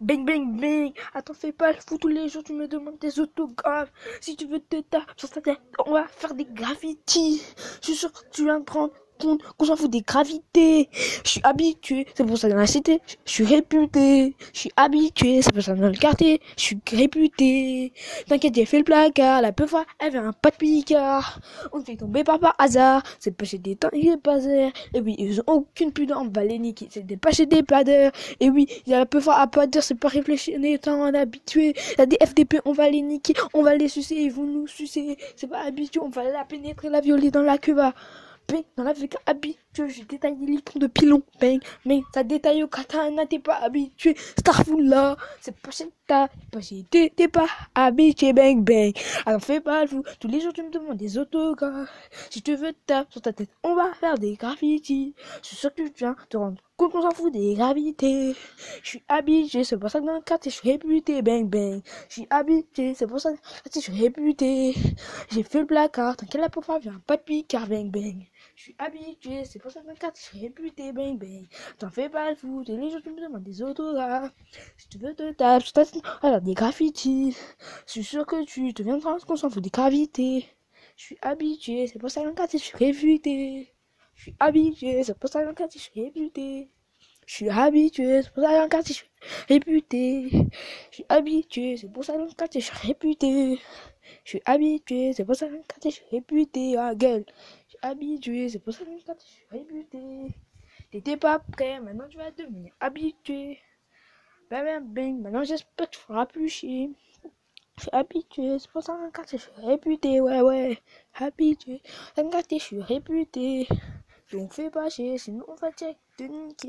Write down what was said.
Bang bang bang. Attends, fais pas le fou tous les jours, tu me demandes des autographes. Si tu veux te taper sur ta tête, on va faire des graffitis. Je suis sûr que tu viens de prendre compte qu'on s'en fout des gravités. Je suis habitué, c'est pour ça dans la cité, je suis réputé. Je suis habitué, c'est pour ça dans le quartier, je suis réputé. T'inquiète, j'ai fait le placard, la peu fois, elle vient pas de picard. On fait tomber pas par hasard, c'est pas chez des temps, il est pas Et oui, ils ont aucune pudeur, on va les niquer, c'est pas chez des padeurs. Et oui, il y a la peu fois à pas dire, c'est pas réfléchir, on est étant habitué. Il y des on va les niquer, on va les sucer, ils vont nous sucer. C'est pas habitué, on va la pénétrer, la violer dans la cuva. Bang, dans la avec habitué, j'ai détaillé l'icône de pilon. Bang, mais ça détaille au katana, t'es pas habitué. Starful là, c'est pas ta, chez t'es pas habitué. Bang, bang. Alors fais pas le fou. Tous les jours tu me demandes des autographes. Si tu veux taper sur ta tête, on va faire des graffitis. Je suis sûr que tu viens te rendre compte qu'on s'en fout des gravités. Je suis habitué, c'est pour ça que dans le quartier je suis réputé. Bang, bang. Je suis habitué, c'est pour ça que je suis réputé. J'ai fait le placard, t'inquiète la pauvre vient pas de. Bang, bang. Je suis habitué, c'est pour ça que dans le quartier je suis réputé. Bang, bang. T'en fais pas le fou, tous les tu me demandes des autographes. Si tu veux te taper, je t'attends, alors des graffitis. Je suis sûr que tu te viendras qu'on s'en fout des gravités. Je suis habitué, c'est pour ça que dans le quartier je suis réputé. Je suis habitué, c'est pour ça que quartier je suis réputé. Je suis habitué, c'est pour ça que quartier je suis réputé. Je suis habitué, c'est pour ça que quartier je suis réputé. Je suis habitué, c'est pour ça que quartier je suis réputé. Ah, gueule. Je suis habitué, c'est pour ça que quartier je suis réputé. T'étais pas prêt, maintenant tu vas devenir habitué. Bang bang bang, maintenant j'espère que tu feras plus chier. Je suis habitué, c'est pour ça que quartier je suis réputé, ouais ouais. Habitué, dans le quartier je suis réputé. Donc fais pas chier, sinon on va check de niquer.